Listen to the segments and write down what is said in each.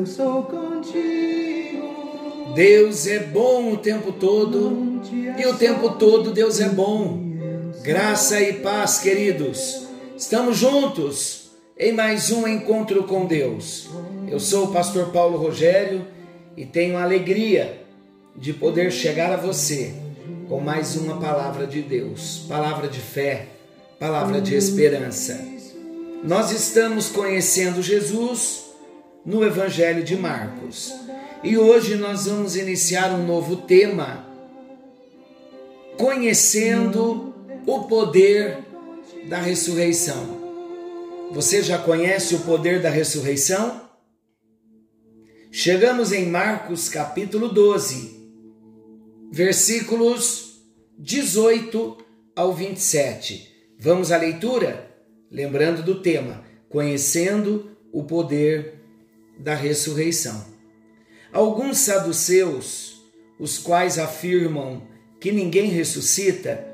eu sou contigo. Deus é bom o tempo todo e o tempo todo Deus é bom. Graça e paz, queridos. Estamos juntos em mais um encontro com Deus. Eu sou o pastor Paulo Rogério e tenho a alegria de poder chegar a você com mais uma palavra de Deus, palavra de fé, palavra de esperança. Nós estamos conhecendo Jesus no Evangelho de Marcos e hoje nós vamos iniciar um novo tema, conhecendo o poder da ressurreição. Você já conhece o poder da ressurreição? Chegamos em Marcos capítulo 12, versículos 18 ao 27. Vamos à leitura? Lembrando do tema, conhecendo o poder da ressurreição. Alguns saduceus, os quais afirmam que ninguém ressuscita,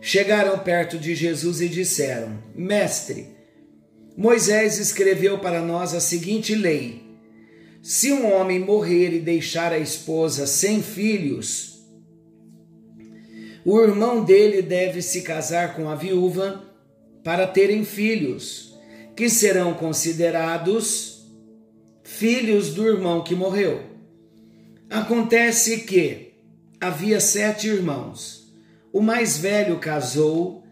chegaram perto de Jesus e disseram: Mestre, Moisés escreveu para nós a seguinte lei: se um homem morrer e deixar a esposa sem filhos, o irmão dele deve se casar com a viúva para terem filhos, que serão considerados filhos do irmão que morreu. Acontece que havia sete irmãos. O mais velho casou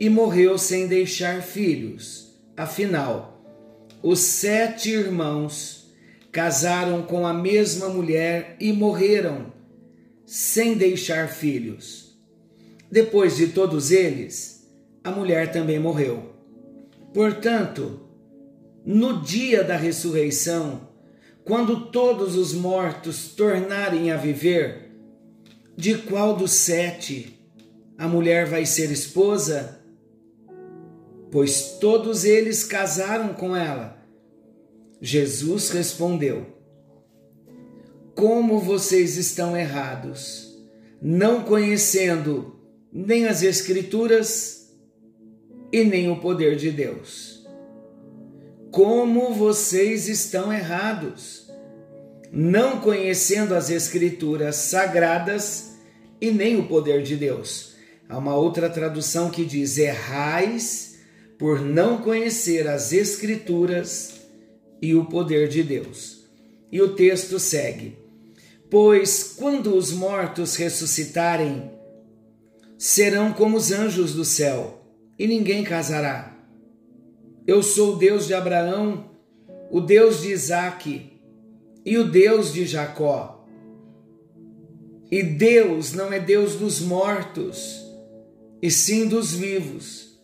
e morreu sem deixar filhos. Afinal, os sete irmãos casaram com a mesma mulher e morreram, sem deixar filhos. Depois de todos eles, a mulher também morreu. Portanto, no dia da ressurreição, quando todos os mortos tornarem a viver, de qual dos sete a mulher vai ser esposa? Pois todos eles casaram com ela Jesus respondeu: Como vocês estão errados, não conhecendo nem as Escrituras e nem o poder de Deus. Como vocês estão errados, não conhecendo as Escrituras sagradas e nem o poder de Deus. Há uma outra tradução que diz: errais por não conhecer as Escrituras e o poder de Deus. E o texto segue: Pois quando os mortos ressuscitarem, serão como os anjos do céu, e ninguém casará. Eu sou o Deus de Abraão, o Deus de Isaque e o Deus de Jacó. E Deus não é Deus dos mortos, e sim dos vivos.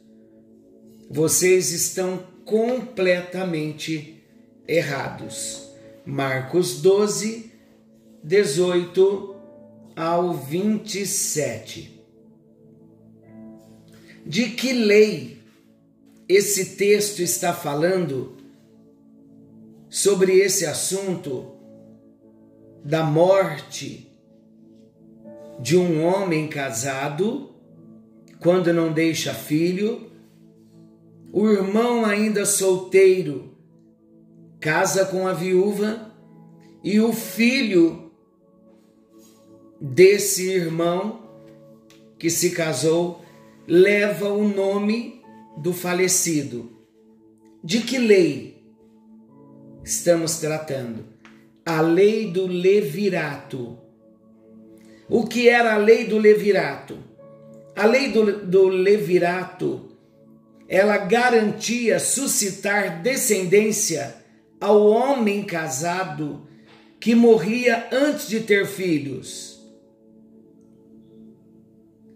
Vocês estão completamente errados. Marcos 12, 18 ao 27. De que lei esse texto está falando sobre esse assunto da morte de um homem casado quando não deixa filho, o irmão ainda solteiro casa com a viúva e o filho desse irmão que se casou leva o nome do falecido. De que lei estamos tratando? A lei do levirato. O que era a lei do levirato? A lei do, do levirato, ela garantia suscitar descendência ao homem casado que morria antes de ter filhos.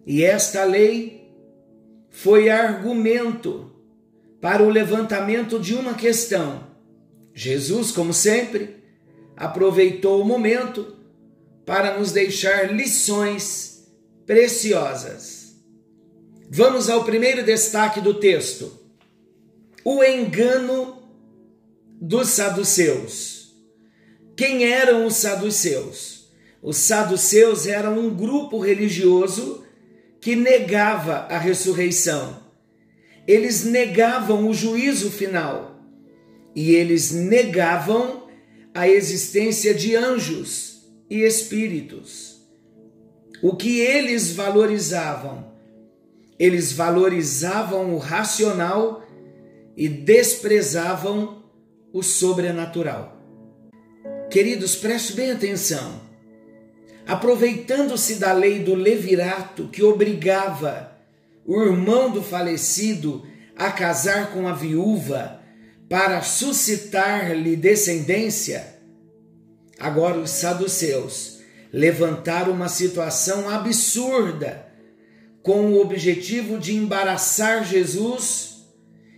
E esta lei foi argumento para o levantamento de uma questão. Jesus, como sempre, aproveitou o momento para nos deixar lições preciosas. Vamos ao primeiro destaque do texto: o engano dos saduceus. Quem eram os saduceus? Os saduceus eram um grupo religioso que negava a ressurreição. Eles negavam o juízo final e eles negavam a existência de anjos e espíritos. O que eles valorizavam? Eles valorizavam o racional e desprezavam o sobrenatural. Queridos, preste bem atenção. Aproveitando-se da lei do levirato que obrigava o irmão do falecido a casar com a viúva para suscitar-lhe descendência, agora os saduceus levantaram uma situação absurda com o objetivo de embaraçar Jesus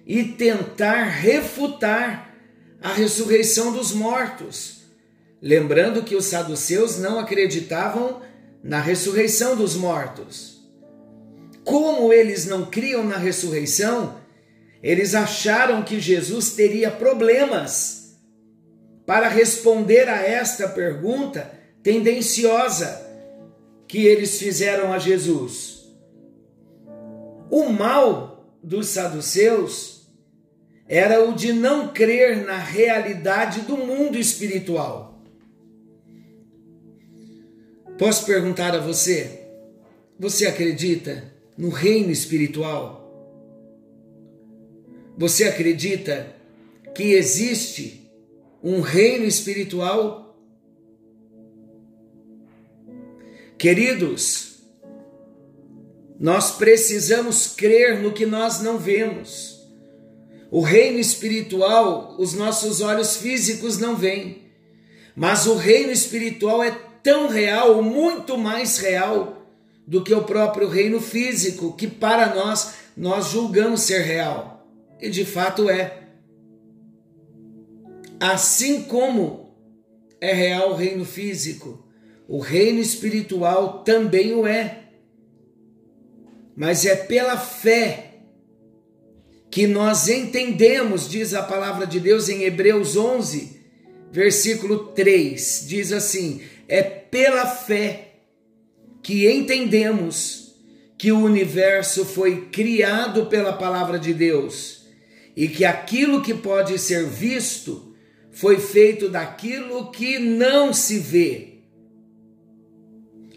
e tentar refutar a ressurreição dos mortos. Lembrando que os saduceus não acreditavam na ressurreição dos mortos. Como eles não criam na ressurreição, eles acharam que Jesus teria problemas para responder a esta pergunta tendenciosa que eles fizeram a Jesus. O mal dos saduceus era o de não crer na realidade do mundo espiritual. Posso perguntar a você: você acredita no reino espiritual? Você acredita que existe um reino espiritual? Queridos, nós precisamos crer no que nós não vemos. O reino espiritual, os nossos olhos físicos não veem, mas o reino espiritual é tão real, muito mais real do que o próprio reino físico, que para nós nós julgamos ser real e de fato é. Assim como é real o reino físico, o reino espiritual também o é. Mas é pela fé que nós entendemos, diz a palavra de Deus em Hebreus 11, versículo 3, diz assim: é pela fé que entendemos que o universo foi criado pela palavra de Deus e que aquilo que pode ser visto foi feito daquilo que não se vê.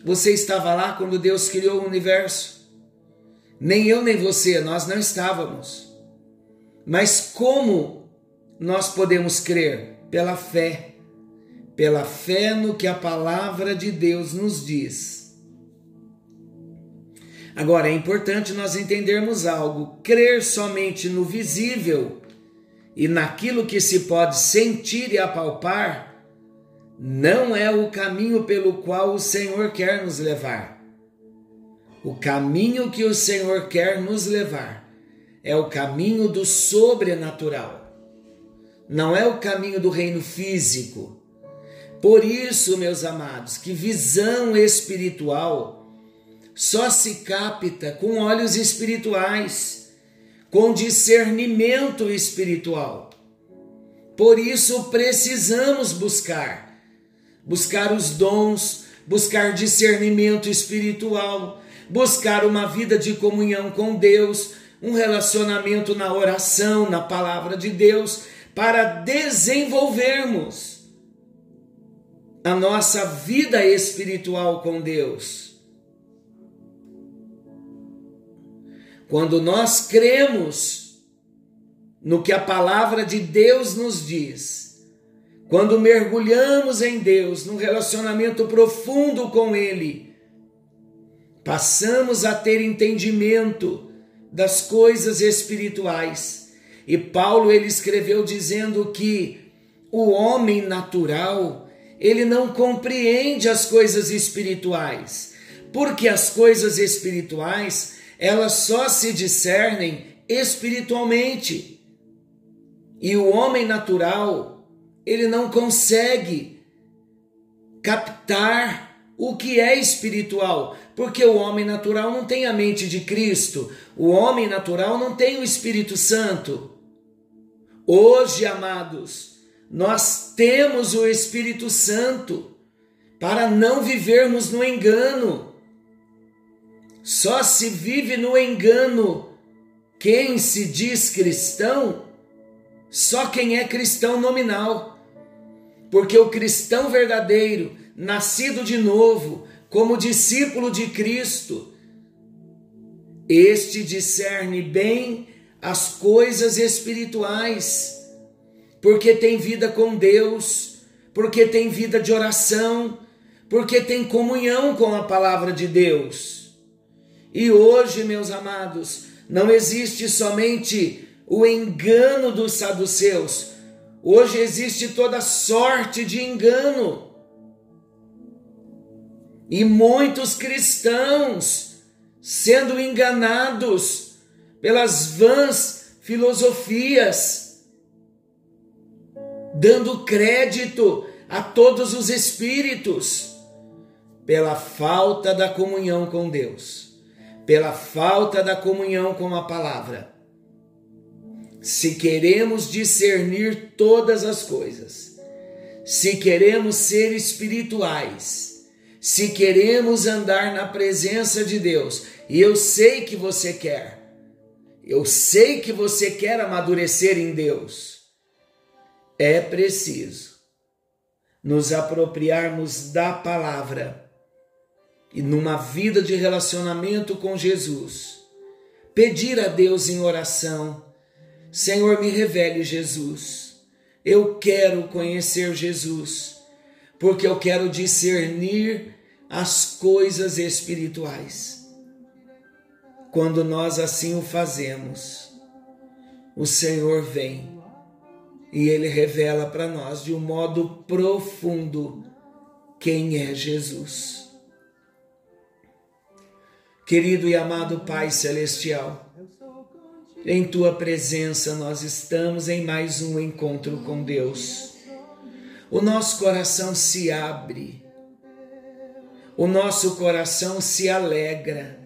Você estava lá quando Deus criou o universo? Nem eu nem você, nós não estávamos. Mas como nós podemos crer? Pela fé. Pela fé no que a palavra de Deus nos diz. Agora, é importante nós entendermos algo: crer somente no visível e naquilo que se pode sentir e apalpar não é o caminho pelo qual o Senhor quer nos levar. O caminho que o Senhor quer nos levar é o caminho do sobrenatural, não é o caminho do reino físico. Por isso, meus amados, que visão espiritual só se capta com olhos espirituais, com discernimento espiritual. Por isso precisamos buscar, buscar os dons, buscar discernimento espiritual, buscar uma vida de comunhão com Deus, um relacionamento na oração, na palavra de Deus, para desenvolvermos a nossa vida espiritual com Deus. Quando nós cremos no que a palavra de Deus nos diz, quando mergulhamos em Deus, num relacionamento profundo com Ele, passamos a ter entendimento das coisas espirituais. E Paulo ele escreveu dizendo que o homem natural, ele não compreende as coisas espirituais, porque as coisas espirituais elas só se discernem espiritualmente. E o homem natural, ele não consegue captar o que é espiritual, porque o homem natural não tem a mente de Cristo, o homem natural não tem o Espírito Santo. Hoje, amados, nós temos o Espírito Santo para não vivermos no engano. Só se vive no engano quem se diz cristão, só quem é cristão nominal. Porque o cristão verdadeiro, nascido de novo, como discípulo de Cristo, este discerne bem as coisas espirituais, porque tem vida com Deus, porque tem vida de oração, porque tem comunhão com a palavra de Deus. E hoje, meus amados, não existe somente o engano dos saduceus, hoje existe toda sorte de engano. E muitos cristãos sendo enganados pelas vãs filosofias, dando crédito a todos os espíritos, pela falta da comunhão com Deus, pela falta da comunhão com a palavra. Se queremos discernir todas as coisas, se queremos ser espirituais, se queremos andar na presença de Deus, e eu sei que você quer. Eu sei que você quer amadurecer em Deus. É preciso nos apropriarmos da palavra e numa vida de relacionamento com Jesus, pedir a Deus em oração: Senhor, me revele Jesus. Eu quero conhecer Jesus, porque eu quero discernir as coisas espirituais. Quando nós assim o fazemos, o Senhor vem e ele revela para nós de um modo profundo quem é Jesus. Querido e amado Pai Celestial, em tua presença nós estamos em mais um encontro com Deus. O nosso coração se abre, o nosso coração se alegra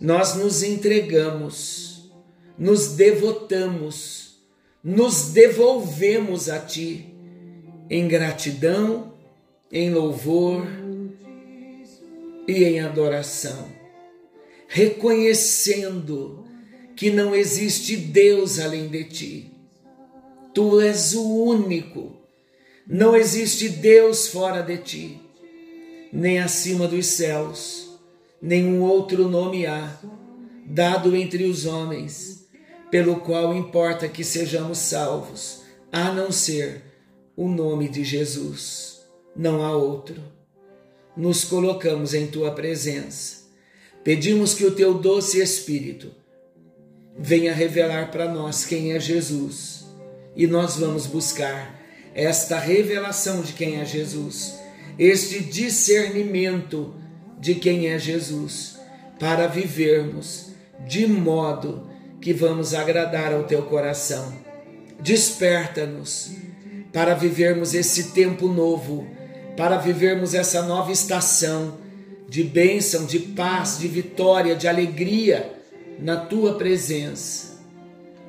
nós nos entregamos, nos devotamos, nos devolvemos a Ti em gratidão, em louvor e em adoração, reconhecendo que não existe Deus além de Ti. Tu és o único, não existe Deus fora de Ti, nem acima dos céus nenhum outro nome há, dado entre os homens, pelo qual importa que sejamos salvos, a não ser o nome de Jesus. Não há outro. Nos colocamos em tua presença. Pedimos que o teu doce Espírito venha revelar para nós quem é Jesus. E nós vamos buscar esta revelação de quem é Jesus, este discernimento de quem é Jesus, para vivermos de modo que vamos agradar ao teu coração. Desperta-nos para vivermos esse tempo novo, para vivermos essa nova estação de bênção, de paz, de vitória, de alegria na tua presença.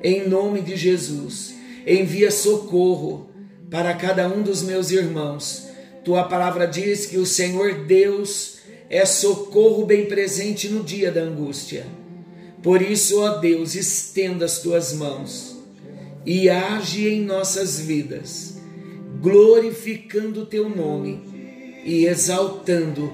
Em nome de Jesus, envia socorro para cada um dos meus irmãos. Tua palavra diz que o Senhor Deus é socorro bem presente no dia da angústia. Por isso, ó Deus, estenda as tuas mãos e age em nossas vidas, glorificando o teu nome e exaltando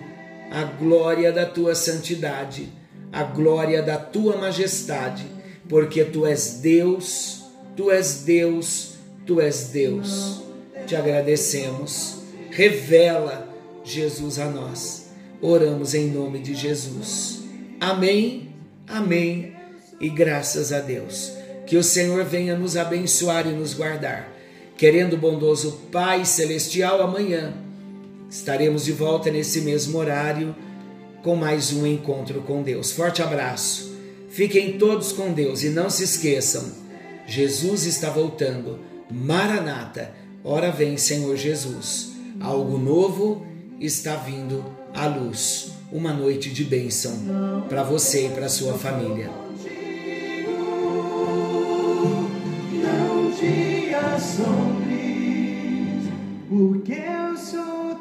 a glória da tua santidade, a glória da tua majestade, porque tu és Deus, tu és Deus, tu és Deus. Te agradecemos. Revela Jesus a nós Oramos em nome de Jesus. Amém, amém e graças a Deus. Que o Senhor venha nos abençoar e nos guardar. Querendo o bondoso Pai Celestial, amanhã estaremos de volta nesse mesmo horário com mais um encontro com Deus. Forte abraço. Fiquem todos com Deus e não se esqueçam: Jesus está voltando. Maranata, ora vem, Senhor Jesus. Algo novo está vindo à luz. Uma noite de bênção para você e para sua família. Não te assombres, porque eu sou